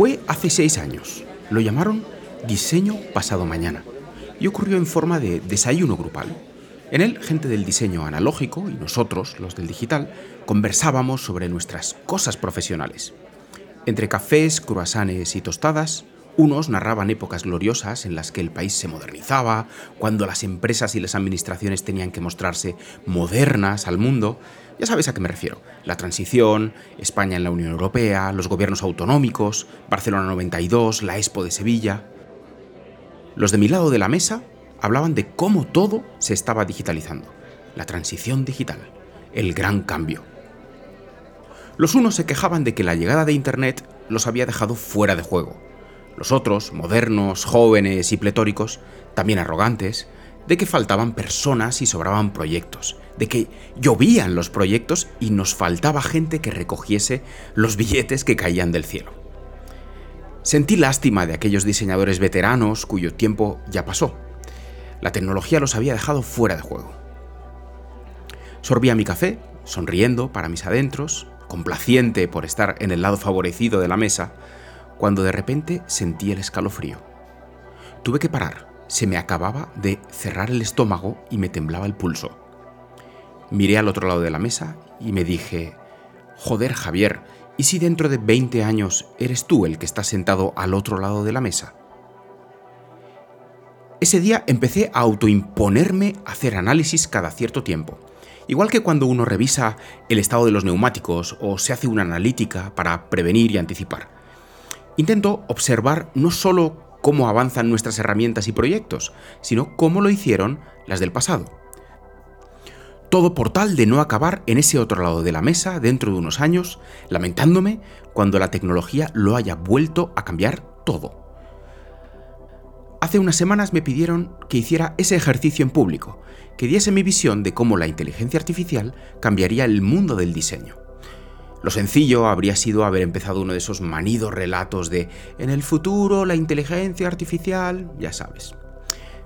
Fue hace seis años. Lo llamaron Diseño Pasado Mañana y ocurrió en forma de desayuno grupal. En él, gente del diseño analógico y nosotros, los del digital, conversábamos sobre nuestras cosas profesionales. Entre cafés, croissants y tostadas, unos narraban épocas gloriosas en las que el país se modernizaba, cuando las empresas y las administraciones tenían que mostrarse modernas al mundo. Ya sabes a qué me refiero. La transición, España en la Unión Europea, los gobiernos autonómicos, Barcelona 92, la Expo de Sevilla. Los de mi lado de la mesa hablaban de cómo todo se estaba digitalizando. La transición digital, el gran cambio. Los unos se quejaban de que la llegada de Internet los había dejado fuera de juego los otros, modernos, jóvenes y pletóricos, también arrogantes, de que faltaban personas y sobraban proyectos, de que llovían los proyectos y nos faltaba gente que recogiese los billetes que caían del cielo. Sentí lástima de aquellos diseñadores veteranos cuyo tiempo ya pasó. La tecnología los había dejado fuera de juego. Sorbía mi café, sonriendo para mis adentros, complaciente por estar en el lado favorecido de la mesa, cuando de repente sentí el escalofrío. Tuve que parar, se me acababa de cerrar el estómago y me temblaba el pulso. Miré al otro lado de la mesa y me dije, joder Javier, ¿y si dentro de 20 años eres tú el que está sentado al otro lado de la mesa? Ese día empecé a autoimponerme hacer análisis cada cierto tiempo. Igual que cuando uno revisa el estado de los neumáticos o se hace una analítica para prevenir y anticipar. Intento observar no solo cómo avanzan nuestras herramientas y proyectos, sino cómo lo hicieron las del pasado. Todo por tal de no acabar en ese otro lado de la mesa dentro de unos años, lamentándome cuando la tecnología lo haya vuelto a cambiar todo. Hace unas semanas me pidieron que hiciera ese ejercicio en público, que diese mi visión de cómo la inteligencia artificial cambiaría el mundo del diseño. Lo sencillo habría sido haber empezado uno de esos manidos relatos de en el futuro la inteligencia artificial, ya sabes.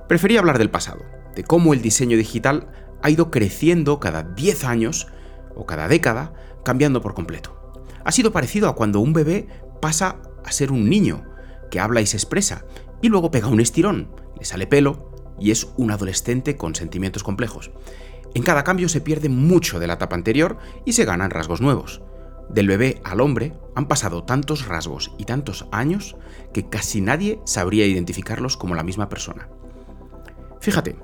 Prefería hablar del pasado, de cómo el diseño digital ha ido creciendo cada 10 años o cada década, cambiando por completo. Ha sido parecido a cuando un bebé pasa a ser un niño, que habla y se expresa, y luego pega un estirón, le sale pelo y es un adolescente con sentimientos complejos. En cada cambio se pierde mucho de la etapa anterior y se ganan rasgos nuevos. Del bebé al hombre han pasado tantos rasgos y tantos años que casi nadie sabría identificarlos como la misma persona. Fíjate,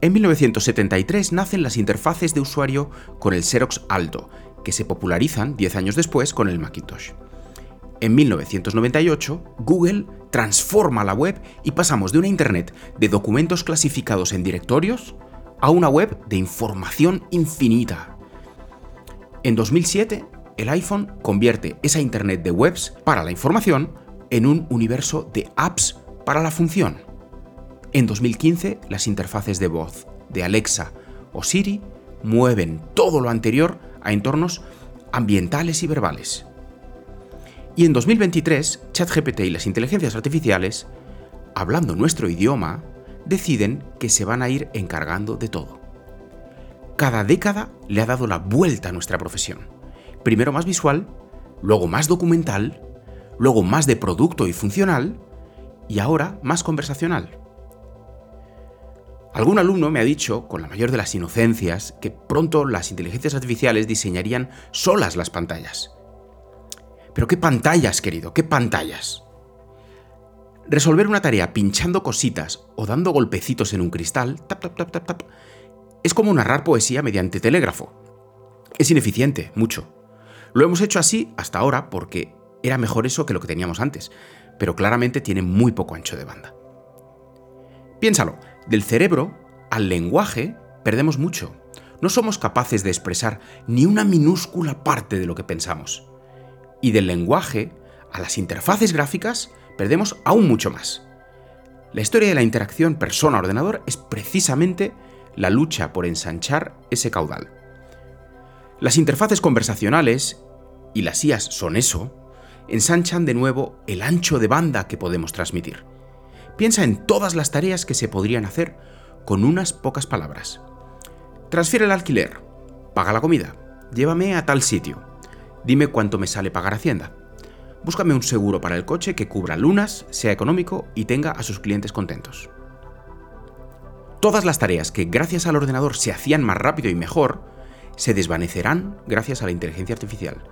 en 1973 nacen las interfaces de usuario con el Xerox Alto, que se popularizan 10 años después con el Macintosh. En 1998, Google transforma la web y pasamos de una Internet de documentos clasificados en directorios a una web de información infinita. En 2007, el iPhone convierte esa Internet de webs para la información en un universo de apps para la función. En 2015, las interfaces de voz de Alexa o Siri mueven todo lo anterior a entornos ambientales y verbales. Y en 2023, ChatGPT y las inteligencias artificiales, hablando nuestro idioma, deciden que se van a ir encargando de todo. Cada década le ha dado la vuelta a nuestra profesión primero más visual, luego más documental, luego más de producto y funcional, y ahora más conversacional. Algún alumno me ha dicho, con la mayor de las inocencias, que pronto las inteligencias artificiales diseñarían solas las pantallas. Pero qué pantallas, querido, qué pantallas. Resolver una tarea pinchando cositas o dando golpecitos en un cristal, tap, tap, tap, tap, tap, es como narrar poesía mediante telégrafo. Es ineficiente, mucho. Lo hemos hecho así hasta ahora porque era mejor eso que lo que teníamos antes, pero claramente tiene muy poco ancho de banda. Piénsalo, del cerebro al lenguaje perdemos mucho. No somos capaces de expresar ni una minúscula parte de lo que pensamos. Y del lenguaje a las interfaces gráficas perdemos aún mucho más. La historia de la interacción persona-ordenador es precisamente la lucha por ensanchar ese caudal. Las interfaces conversacionales, y las IAS son eso, ensanchan de nuevo el ancho de banda que podemos transmitir. Piensa en todas las tareas que se podrían hacer con unas pocas palabras. Transfiere el alquiler, paga la comida, llévame a tal sitio, dime cuánto me sale pagar Hacienda. Búscame un seguro para el coche que cubra lunas, sea económico y tenga a sus clientes contentos. Todas las tareas que gracias al ordenador se hacían más rápido y mejor, se desvanecerán gracias a la inteligencia artificial.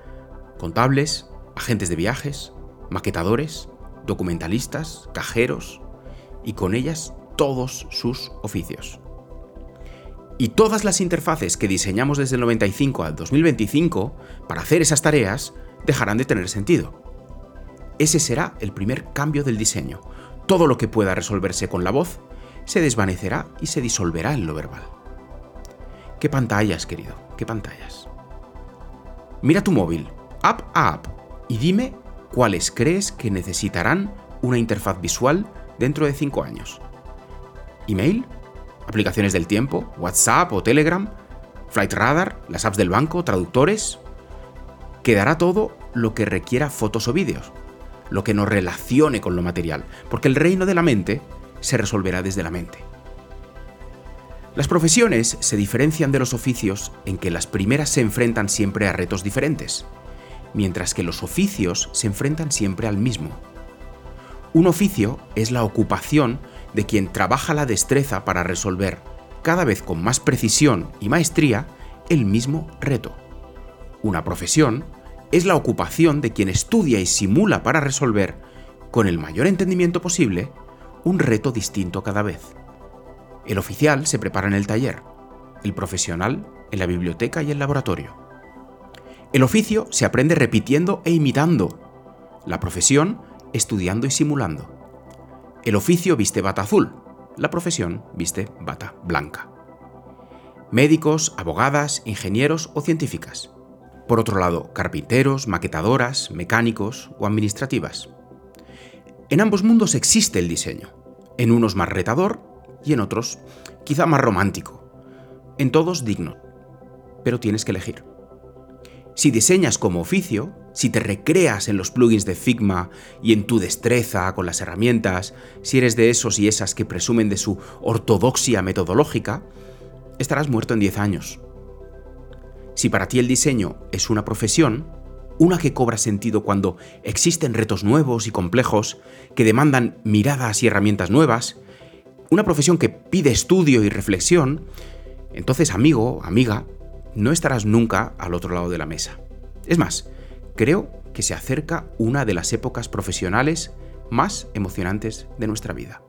Contables, agentes de viajes, maquetadores, documentalistas, cajeros y con ellas todos sus oficios. Y todas las interfaces que diseñamos desde el 95 al 2025 para hacer esas tareas dejarán de tener sentido. Ese será el primer cambio del diseño. Todo lo que pueda resolverse con la voz se desvanecerá y se disolverá en lo verbal. ¿Qué pantallas, querido? ¿Qué pantallas? Mira tu móvil, app a app, y dime cuáles crees que necesitarán una interfaz visual dentro de 5 años. ¿Email? ¿Aplicaciones del tiempo? ¿WhatsApp o Telegram? ¿Flight Radar? ¿Las apps del banco? ¿Traductores? Quedará todo lo que requiera fotos o vídeos, lo que nos relacione con lo material, porque el reino de la mente se resolverá desde la mente. Las profesiones se diferencian de los oficios en que las primeras se enfrentan siempre a retos diferentes, mientras que los oficios se enfrentan siempre al mismo. Un oficio es la ocupación de quien trabaja la destreza para resolver, cada vez con más precisión y maestría, el mismo reto. Una profesión es la ocupación de quien estudia y simula para resolver, con el mayor entendimiento posible, un reto distinto cada vez. El oficial se prepara en el taller, el profesional en la biblioteca y el laboratorio. El oficio se aprende repitiendo e imitando, la profesión estudiando y simulando. El oficio viste bata azul, la profesión viste bata blanca. Médicos, abogadas, ingenieros o científicas. Por otro lado, carpinteros, maquetadoras, mecánicos o administrativas. En ambos mundos existe el diseño, en unos más retador y en otros quizá más romántico. En todos digno, pero tienes que elegir. Si diseñas como oficio, si te recreas en los plugins de Figma y en tu destreza con las herramientas, si eres de esos y esas que presumen de su ortodoxia metodológica, estarás muerto en 10 años. Si para ti el diseño es una profesión, una que cobra sentido cuando existen retos nuevos y complejos que demandan miradas y herramientas nuevas, una profesión que pide estudio y reflexión, entonces amigo, amiga, no estarás nunca al otro lado de la mesa. Es más, creo que se acerca una de las épocas profesionales más emocionantes de nuestra vida.